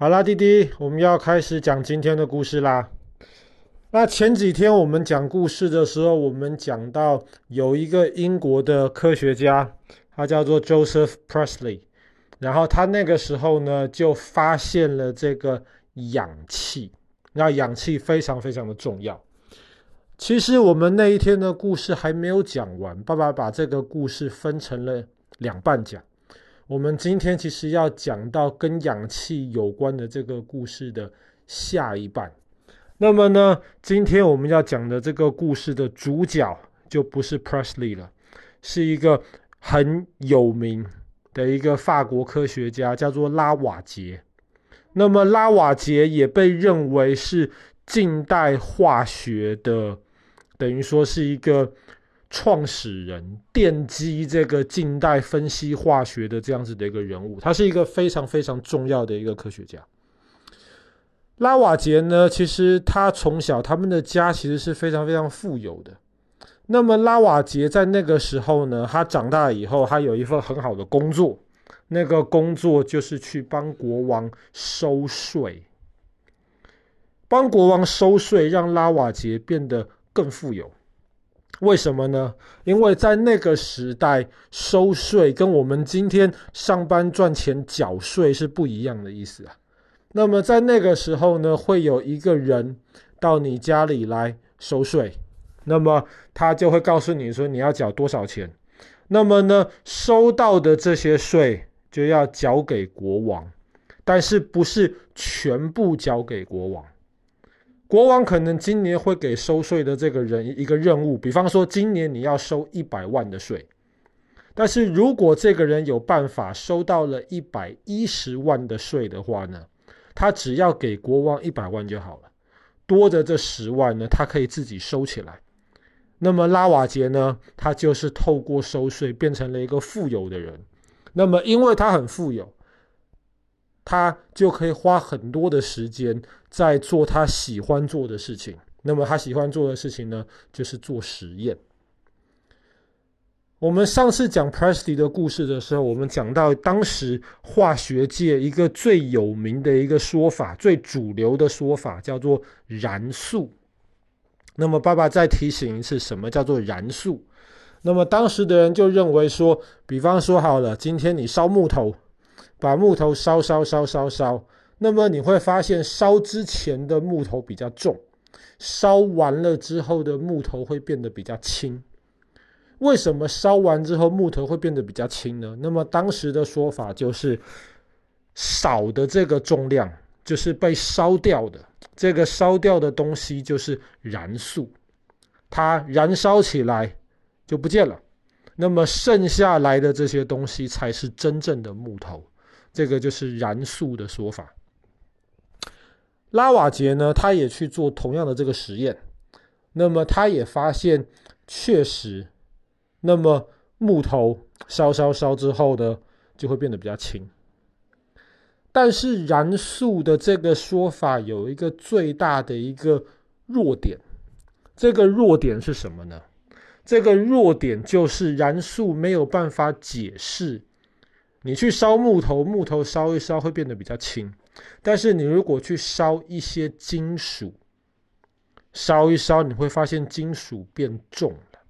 好啦，弟弟，我们要开始讲今天的故事啦。那前几天我们讲故事的时候，我们讲到有一个英国的科学家，他叫做 Joseph Priestley，然后他那个时候呢就发现了这个氧气，那氧气非常非常的重要。其实我们那一天的故事还没有讲完，爸爸把这个故事分成了两半讲。我们今天其实要讲到跟氧气有关的这个故事的下一半。那么呢，今天我们要讲的这个故事的主角就不是 Presley 了，是一个很有名的一个法国科学家，叫做拉瓦杰。那么拉瓦杰也被认为是近代化学的，等于说是一个。创始人奠基这个近代分析化学的这样子的一个人物，他是一个非常非常重要的一个科学家。拉瓦杰呢，其实他从小他们的家其实是非常非常富有的。那么拉瓦杰在那个时候呢，他长大以后，他有一份很好的工作，那个工作就是去帮国王收税，帮国王收税，让拉瓦杰变得更富有。为什么呢？因为在那个时代，收税跟我们今天上班赚钱缴税是不一样的意思啊。那么在那个时候呢，会有一个人到你家里来收税，那么他就会告诉你说你要缴多少钱。那么呢，收到的这些税就要缴给国王，但是不是全部交给国王。国王可能今年会给收税的这个人一个任务，比方说今年你要收一百万的税，但是如果这个人有办法收到了一百一十万的税的话呢，他只要给国王一百万就好了，多的这十万呢，他可以自己收起来。那么拉瓦杰呢，他就是透过收税变成了一个富有的人。那么因为他很富有。他就可以花很多的时间在做他喜欢做的事情。那么他喜欢做的事情呢，就是做实验。我们上次讲 Priestley 的故事的时候，我们讲到当时化学界一个最有名的一个说法，最主流的说法叫做燃素。那么爸爸再提醒一次，什么叫做燃素？那么当时的人就认为说，比方说好了，今天你烧木头。把木头烧烧烧烧烧，那么你会发现烧之前的木头比较重，烧完了之后的木头会变得比较轻。为什么烧完之后木头会变得比较轻呢？那么当时的说法就是，少的这个重量就是被烧掉的，这个烧掉的东西就是燃素，它燃烧起来就不见了，那么剩下来的这些东西才是真正的木头。这个就是燃素的说法。拉瓦杰呢，他也去做同样的这个实验，那么他也发现，确实，那么木头烧烧烧之后呢，就会变得比较轻。但是燃素的这个说法有一个最大的一个弱点，这个弱点是什么呢？这个弱点就是燃素没有办法解释。你去烧木头，木头烧一烧会变得比较轻，但是你如果去烧一些金属，烧一烧你会发现金属变重了。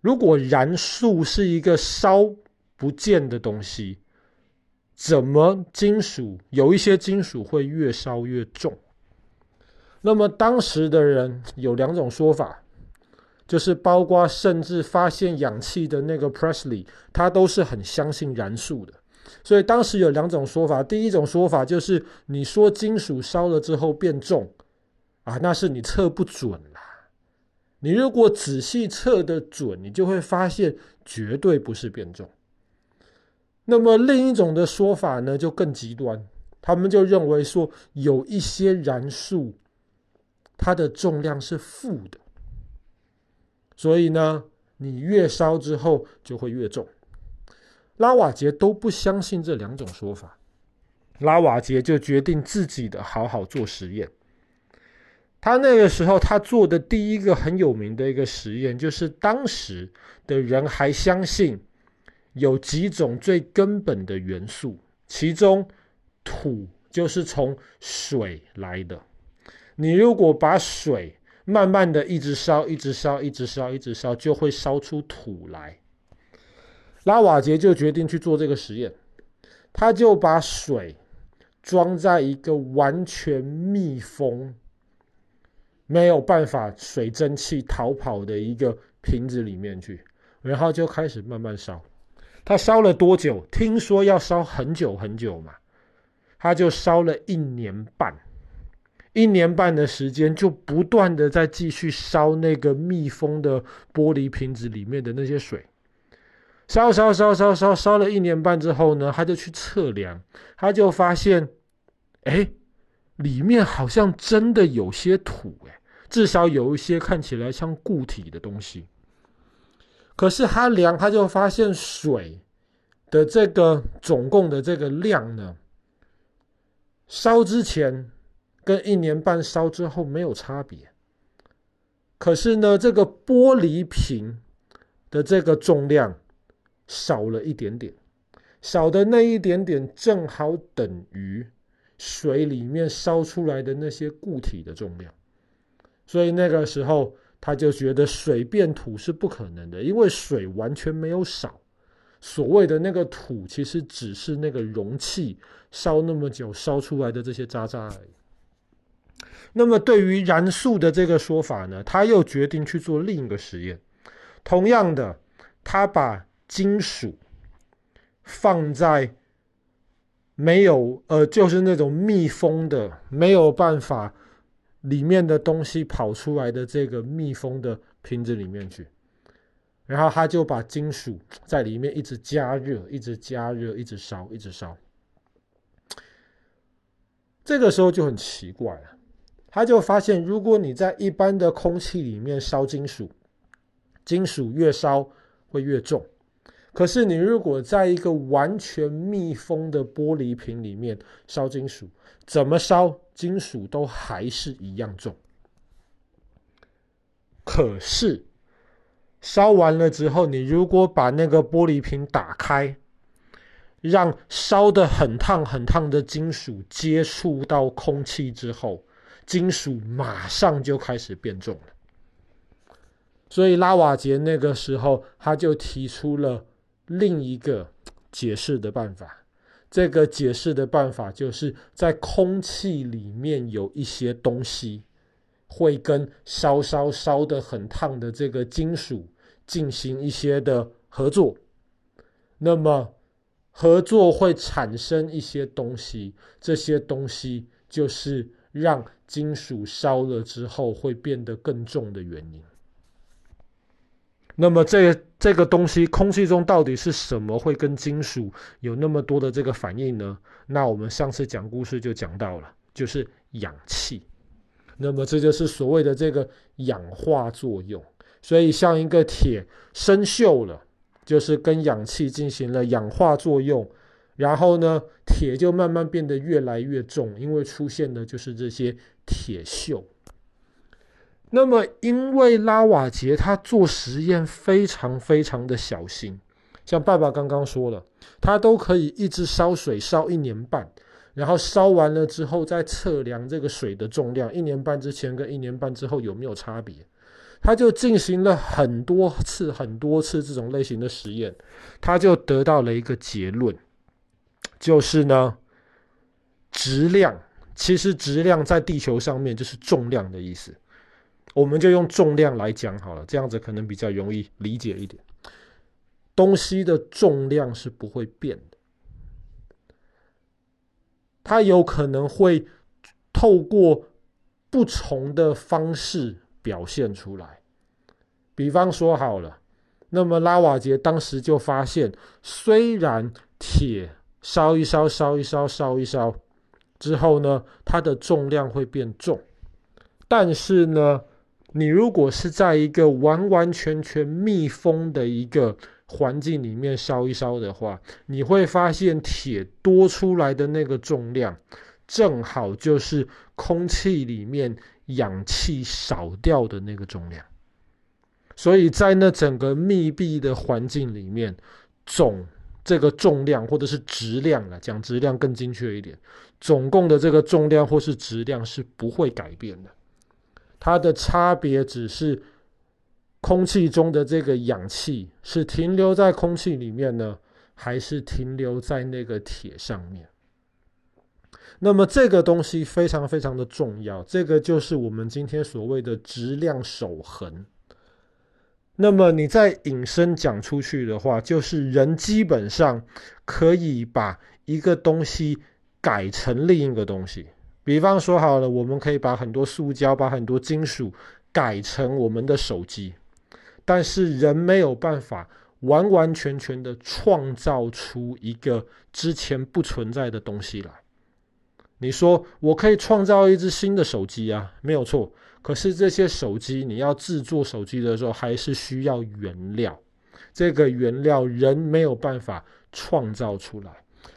如果燃素是一个烧不见的东西，怎么金属有一些金属会越烧越重？那么当时的人有两种说法。就是包括甚至发现氧气的那个 Priestley，他都是很相信燃素的。所以当时有两种说法，第一种说法就是你说金属烧了之后变重啊，那是你测不准啦。你如果仔细测的准，你就会发现绝对不是变重。那么另一种的说法呢，就更极端，他们就认为说有一些燃素，它的重量是负的。所以呢，你越烧之后就会越重。拉瓦杰都不相信这两种说法，拉瓦杰就决定自己的好好做实验。他那个时候他做的第一个很有名的一个实验，就是当时的人还相信有几种最根本的元素，其中土就是从水来的。你如果把水慢慢的一直烧，一直烧，一直烧，一直烧，就会烧出土来。拉瓦杰就决定去做这个实验，他就把水装在一个完全密封、没有办法水蒸气逃跑的一个瓶子里面去，然后就开始慢慢烧。他烧了多久？听说要烧很久很久嘛，他就烧了一年半。一年半的时间，就不断的在继续烧那个密封的玻璃瓶子里面的那些水，烧烧烧烧烧烧了一年半之后呢，他就去测量，他就发现，哎，里面好像真的有些土，哎，至少有一些看起来像固体的东西。可是他量，他就发现水的这个总共的这个量呢，烧之前。跟一年半烧之后没有差别，可是呢，这个玻璃瓶的这个重量少了一点点，少的那一点点正好等于水里面烧出来的那些固体的重量，所以那个时候他就觉得水变土是不可能的，因为水完全没有少，所谓的那个土其实只是那个容器烧那么久烧出来的这些渣渣而已。那么，对于燃素的这个说法呢，他又决定去做另一个实验。同样的，他把金属放在没有呃，就是那种密封的、没有办法里面的东西跑出来的这个密封的瓶子里面去，然后他就把金属在里面一直加热、一直加热、一直烧、一直烧。这个时候就很奇怪了。他就发现，如果你在一般的空气里面烧金属，金属越烧会越重。可是你如果在一个完全密封的玻璃瓶里面烧金属，怎么烧金属都还是一样重。可是烧完了之后，你如果把那个玻璃瓶打开，让烧得很烫很烫的金属接触到空气之后，金属马上就开始变重了，所以拉瓦杰那个时候他就提出了另一个解释的办法。这个解释的办法就是在空气里面有一些东西会跟烧烧烧得很烫的这个金属进行一些的合作，那么合作会产生一些东西，这些东西就是。让金属烧了之后会变得更重的原因。那么这这个东西，空气中到底是什么会跟金属有那么多的这个反应呢？那我们上次讲故事就讲到了，就是氧气。那么这就是所谓的这个氧化作用。所以像一个铁生锈了，就是跟氧气进行了氧化作用。然后呢，铁就慢慢变得越来越重，因为出现的就是这些铁锈。那么，因为拉瓦杰他做实验非常非常的小心，像爸爸刚刚说了，他都可以一直烧水烧一年半，然后烧完了之后再测量这个水的重量，一年半之前跟一年半之后有没有差别，他就进行了很多次很多次这种类型的实验，他就得到了一个结论。就是呢，质量其实质量在地球上面就是重量的意思，我们就用重量来讲好了，这样子可能比较容易理解一点。东西的重量是不会变的，它有可能会透过不同的方式表现出来。比方说好了，那么拉瓦杰当时就发现，虽然铁烧一烧，烧一烧，烧一烧之后呢，它的重量会变重。但是呢，你如果是在一个完完全全密封的一个环境里面烧一烧的话，你会发现铁多出来的那个重量，正好就是空气里面氧气少掉的那个重量。所以在那整个密闭的环境里面，总这个重量或者是质量啊，讲质量更精确一点，总共的这个重量或是质量是不会改变的，它的差别只是空气中的这个氧气是停留在空气里面呢，还是停留在那个铁上面。那么这个东西非常非常的重要，这个就是我们今天所谓的质量守恒。那么你再引申讲出去的话，就是人基本上可以把一个东西改成另一个东西。比方说好了，我们可以把很多塑胶、把很多金属改成我们的手机，但是人没有办法完完全全的创造出一个之前不存在的东西来。你说我可以创造一只新的手机啊，没有错。可是这些手机，你要制作手机的时候，还是需要原料。这个原料人没有办法创造出来。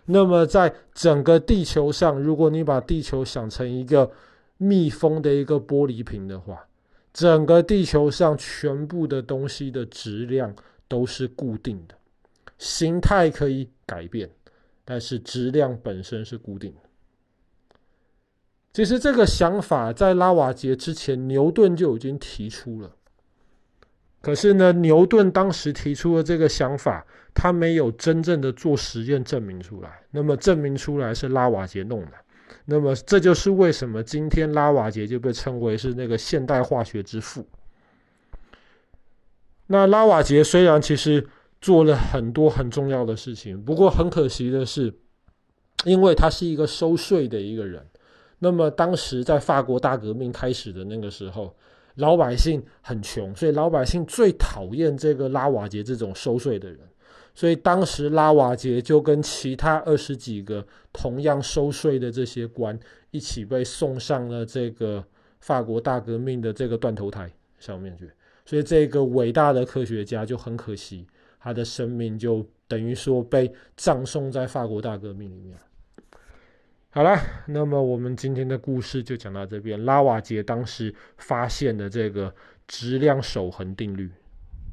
那么，在整个地球上，如果你把地球想成一个密封的一个玻璃瓶的话，整个地球上全部的东西的质量都是固定的，形态可以改变，但是质量本身是固定的。其实这个想法在拉瓦杰之前，牛顿就已经提出了。可是呢，牛顿当时提出的这个想法，他没有真正的做实验证明出来。那么证明出来是拉瓦杰弄的。那么这就是为什么今天拉瓦杰就被称为是那个现代化学之父。那拉瓦杰虽然其实做了很多很重要的事情，不过很可惜的是，因为他是一个收税的一个人。那么当时在法国大革命开始的那个时候，老百姓很穷，所以老百姓最讨厌这个拉瓦杰这种收税的人。所以当时拉瓦杰就跟其他二十几个同样收税的这些官一起被送上了这个法国大革命的这个断头台上面去。所以这个伟大的科学家就很可惜，他的生命就等于说被葬送在法国大革命里面。好了，那么我们今天的故事就讲到这边。拉瓦杰当时发现的这个质量守恒定律。